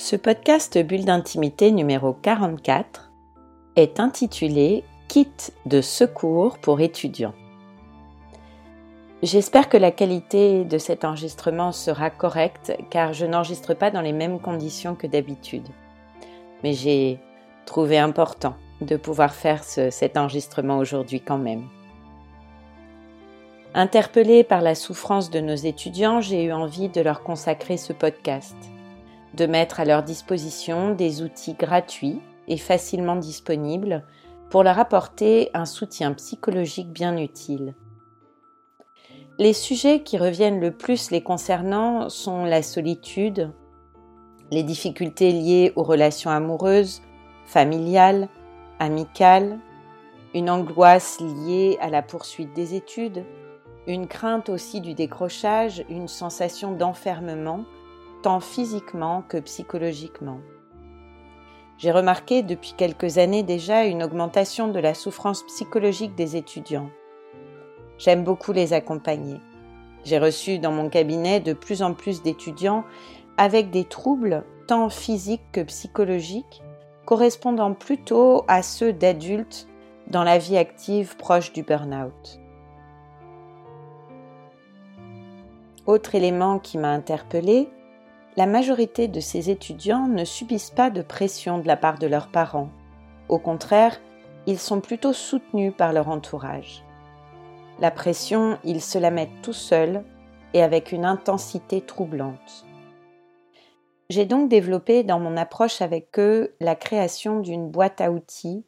Ce podcast Bulle d'intimité numéro 44 est intitulé Kit de secours pour étudiants. J'espère que la qualité de cet enregistrement sera correcte car je n'enregistre pas dans les mêmes conditions que d'habitude. Mais j'ai trouvé important de pouvoir faire cet enregistrement aujourd'hui quand même. Interpellée par la souffrance de nos étudiants, j'ai eu envie de leur consacrer ce podcast de mettre à leur disposition des outils gratuits et facilement disponibles pour leur apporter un soutien psychologique bien utile. Les sujets qui reviennent le plus les concernant sont la solitude, les difficultés liées aux relations amoureuses, familiales, amicales, une angoisse liée à la poursuite des études, une crainte aussi du décrochage, une sensation d'enfermement tant physiquement que psychologiquement. J'ai remarqué depuis quelques années déjà une augmentation de la souffrance psychologique des étudiants. J'aime beaucoup les accompagner. J'ai reçu dans mon cabinet de plus en plus d'étudiants avec des troubles tant physiques que psychologiques correspondant plutôt à ceux d'adultes dans la vie active proche du burn-out. Autre élément qui m'a interpellé, la majorité de ces étudiants ne subissent pas de pression de la part de leurs parents. Au contraire, ils sont plutôt soutenus par leur entourage. La pression, ils se la mettent tout seuls et avec une intensité troublante. J'ai donc développé dans mon approche avec eux la création d'une boîte à outils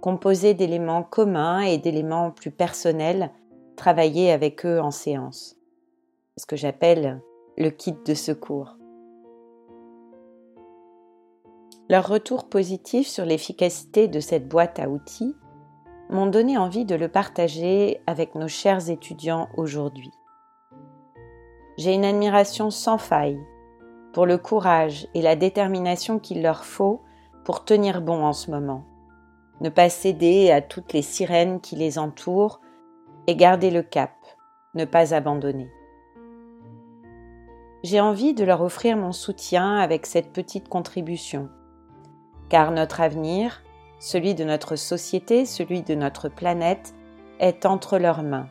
composée d'éléments communs et d'éléments plus personnels travaillés avec eux en séance. Ce que j'appelle le kit de secours. Leurs retours positifs sur l'efficacité de cette boîte à outils m'ont donné envie de le partager avec nos chers étudiants aujourd'hui. J'ai une admiration sans faille pour le courage et la détermination qu'il leur faut pour tenir bon en ce moment, ne pas céder à toutes les sirènes qui les entourent et garder le cap, ne pas abandonner. J'ai envie de leur offrir mon soutien avec cette petite contribution car notre avenir, celui de notre société, celui de notre planète, est entre leurs mains,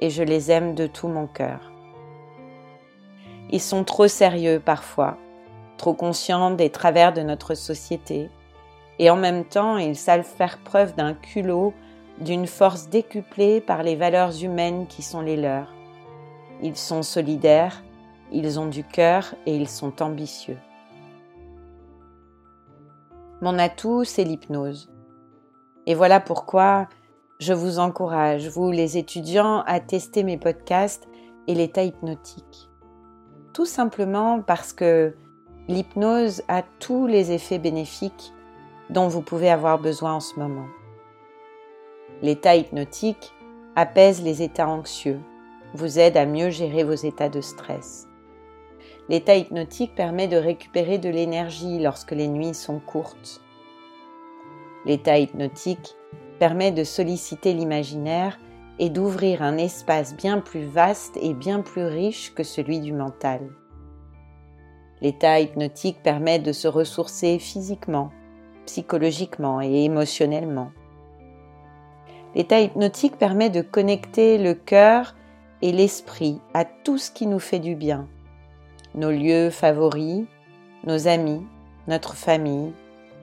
et je les aime de tout mon cœur. Ils sont trop sérieux parfois, trop conscients des travers de notre société, et en même temps ils savent faire preuve d'un culot, d'une force décuplée par les valeurs humaines qui sont les leurs. Ils sont solidaires, ils ont du cœur et ils sont ambitieux. Mon atout, c'est l'hypnose. Et voilà pourquoi je vous encourage, vous les étudiants, à tester mes podcasts et l'état hypnotique. Tout simplement parce que l'hypnose a tous les effets bénéfiques dont vous pouvez avoir besoin en ce moment. L'état hypnotique apaise les états anxieux, vous aide à mieux gérer vos états de stress. L'état hypnotique permet de récupérer de l'énergie lorsque les nuits sont courtes. L'état hypnotique permet de solliciter l'imaginaire et d'ouvrir un espace bien plus vaste et bien plus riche que celui du mental. L'état hypnotique permet de se ressourcer physiquement, psychologiquement et émotionnellement. L'état hypnotique permet de connecter le cœur et l'esprit à tout ce qui nous fait du bien, nos lieux favoris, nos amis, notre famille,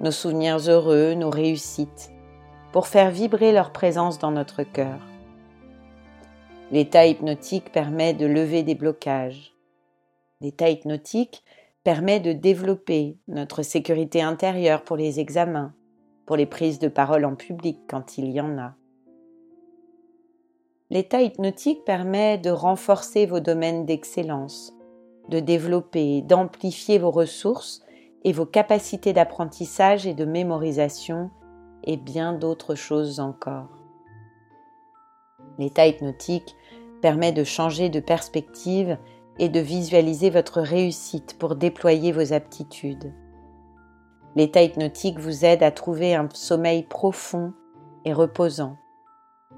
nos souvenirs heureux, nos réussites, pour faire vibrer leur présence dans notre cœur. L'état hypnotique permet de lever des blocages. L'état hypnotique permet de développer notre sécurité intérieure pour les examens, pour les prises de parole en public quand il y en a. L'état hypnotique permet de renforcer vos domaines d'excellence, de développer, d'amplifier vos ressources et vos capacités d'apprentissage et de mémorisation et bien d'autres choses encore. L'état hypnotique permet de changer de perspective et de visualiser votre réussite pour déployer vos aptitudes. L'état hypnotique vous aide à trouver un sommeil profond et reposant.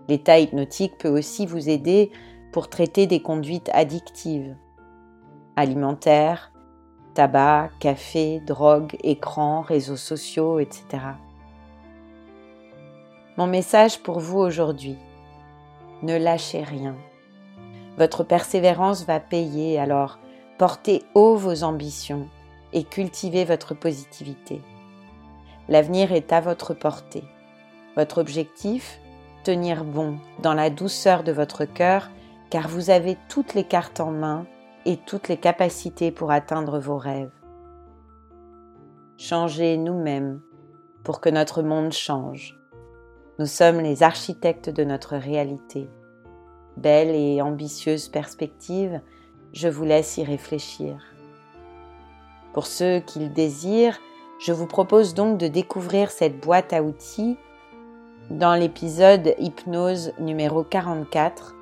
L'état hypnotique peut aussi vous aider pour traiter des conduites addictives, alimentaires, tabac, café, drogue, écran, réseaux sociaux, etc. Mon message pour vous aujourd'hui, ne lâchez rien. Votre persévérance va payer, alors portez haut vos ambitions et cultivez votre positivité. L'avenir est à votre portée. Votre objectif Tenir bon dans la douceur de votre cœur, car vous avez toutes les cartes en main et toutes les capacités pour atteindre vos rêves. Changez nous-mêmes pour que notre monde change. Nous sommes les architectes de notre réalité belle et ambitieuse perspective, je vous laisse y réfléchir. Pour ceux qui le désirent, je vous propose donc de découvrir cette boîte à outils dans l'épisode Hypnose numéro 44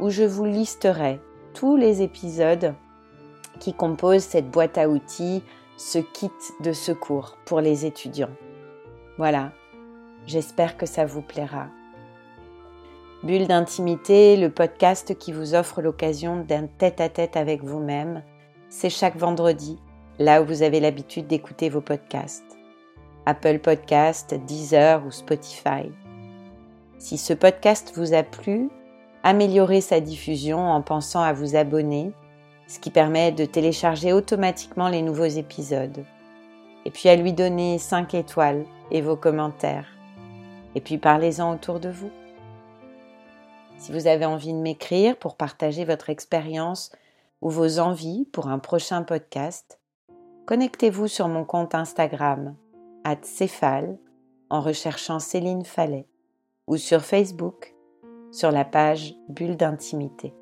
où je vous listerai tous les épisodes qui composent cette boîte à outils, ce kit de secours pour les étudiants. Voilà, j'espère que ça vous plaira. Bulle d'intimité, le podcast qui vous offre l'occasion d'un tête-à-tête avec vous-même, c'est chaque vendredi, là où vous avez l'habitude d'écouter vos podcasts. Apple Podcast, Deezer ou Spotify. Si ce podcast vous a plu, améliorez sa diffusion en pensant à vous abonner, ce qui permet de télécharger automatiquement les nouveaux épisodes. Et puis à lui donner 5 étoiles et vos commentaires. Et puis parlez-en autour de vous. Si vous avez envie de m'écrire pour partager votre expérience ou vos envies pour un prochain podcast, connectez-vous sur mon compte Instagram, Céphale, en recherchant Céline Fallet, ou sur Facebook, sur la page Bulle d'intimité.